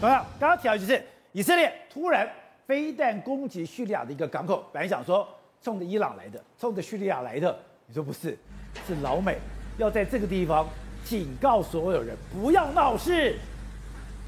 同样，刚刚提到就是以色列突然飞弹攻击叙利亚的一个港口，本来想说冲着伊朗来的，冲着叙利亚来的，你说不是，是老美要在这个地方警告所有人不要闹事。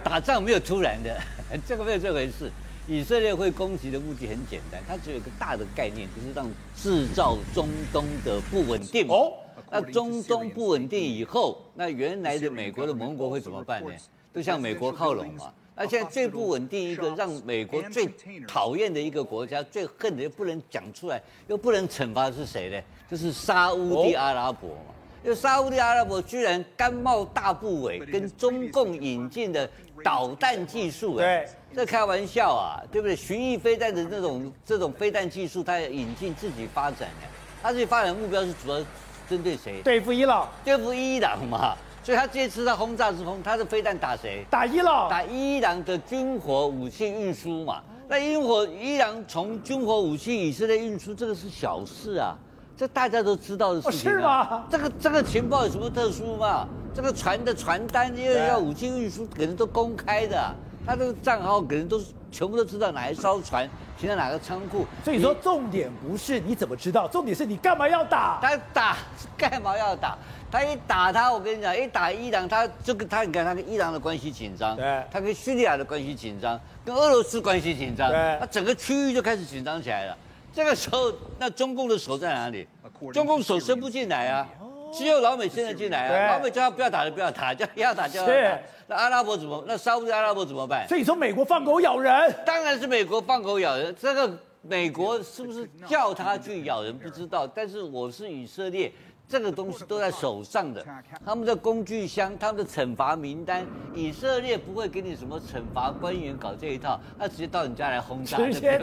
打仗没有突然的，这个没有这回事。以色列会攻击的目的很简单，它只有一个大的概念，就是让制造中东的不稳定。哦，那中东不稳定以后，那原来的美国的盟国会怎么办呢？都向美国靠拢嘛。那现在最不稳定一个，让美国最讨厌的一个国家，最恨的又不能讲出来，又不能惩罚的是谁呢？就是沙乌地阿拉伯嘛。因为沙乌地阿拉伯居然甘冒大不韪，跟中共引进的导弹技术，哎，这开玩笑啊，对不对？巡弋飞弹的这种这种飞弹技术，它引进自己发展的，它自己发展目标是主要针对谁？对付伊朗，对付伊朗嘛。所以他这次的轰炸之风，他的飞弹打谁？打伊朗，打伊朗的军火武器运输嘛。那军火伊朗从军火武器以色列运输，这个是小事啊。这大家都知道的事情，啊，是吗？这个这个情报有什么特殊吗？这个船的传单又要武器运输，可能都公开的，啊。他这个账号可能都是全部都知道哪一艘船停在哪个仓库。所以说重点不是你怎么知道，重点是你干嘛要打？他打干嘛要打？他一打他，我跟你讲，一打伊朗，他这个他你看他跟伊朗的关系紧张，对，他跟叙利亚的关系紧张，跟俄罗斯关系紧张，对，他整个区域就开始紧张起来了。这个时候，那中共的手在哪里？中共手伸不进来啊，只有老美现在进来啊。老美叫他不要打就不要打，叫要打就要打。那阿拉伯怎么？那沙乌地阿拉伯怎么办？所以你说美国放狗咬人？当然是美国放狗咬人。这个美国是不是叫他去咬人不知道？但是我是以色列。这个东西都在手上的，他们的工具箱，他们的惩罚名单，以色列不会给你什么惩罚官员搞这一套，他直接到你家来轰炸，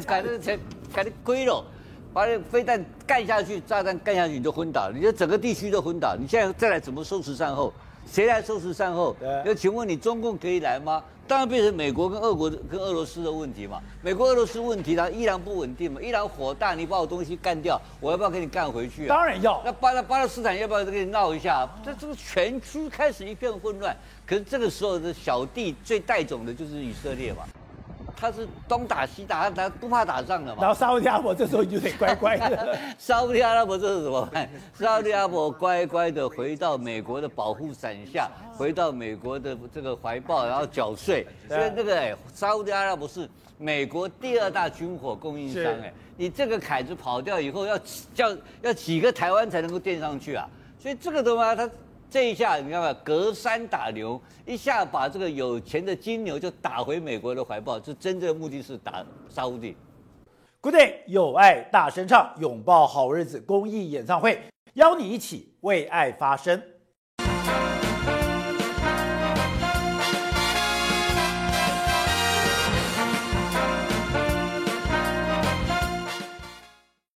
改的才改的亏了，把你飞弹干下去，炸弹干下去你就昏倒，你就整个地区都昏倒，你现在再来怎么收拾善后？谁来收拾善后？那请问你中共可以来吗？当然变成美国跟俄国跟俄罗斯的问题嘛。美国俄罗斯问题，它依然不稳定嘛。依然火大，你把我东西干掉，我要不要给你干回去啊？当然要。那巴勒巴勒斯坦要不要给你闹一下？这这个全区开始一片混乱。可是这个时候的小弟最带种的就是以色列嘛。他是东打西打，他不怕打仗的嘛。然后沙乌地阿拉伯这时候就得乖乖的。沙乌地阿拉伯这是怎么办？沙乌地阿拉伯乖乖的回到美国的保护伞下，回到美国的这个怀抱，然后缴税。所以这个哎，沙乌地阿拉伯是美国第二大军火供应商哎。你这个凯子跑掉以后，要叫要几个台湾才能够垫上去啊？所以这个的话，他。这一下你看吧，隔山打牛，一下把这个有钱的金牛就打回美国的怀抱，这真正的目的是打沙乌地。Good day，有爱大声唱，拥抱好日子公益演唱会，邀你一起为爱发声。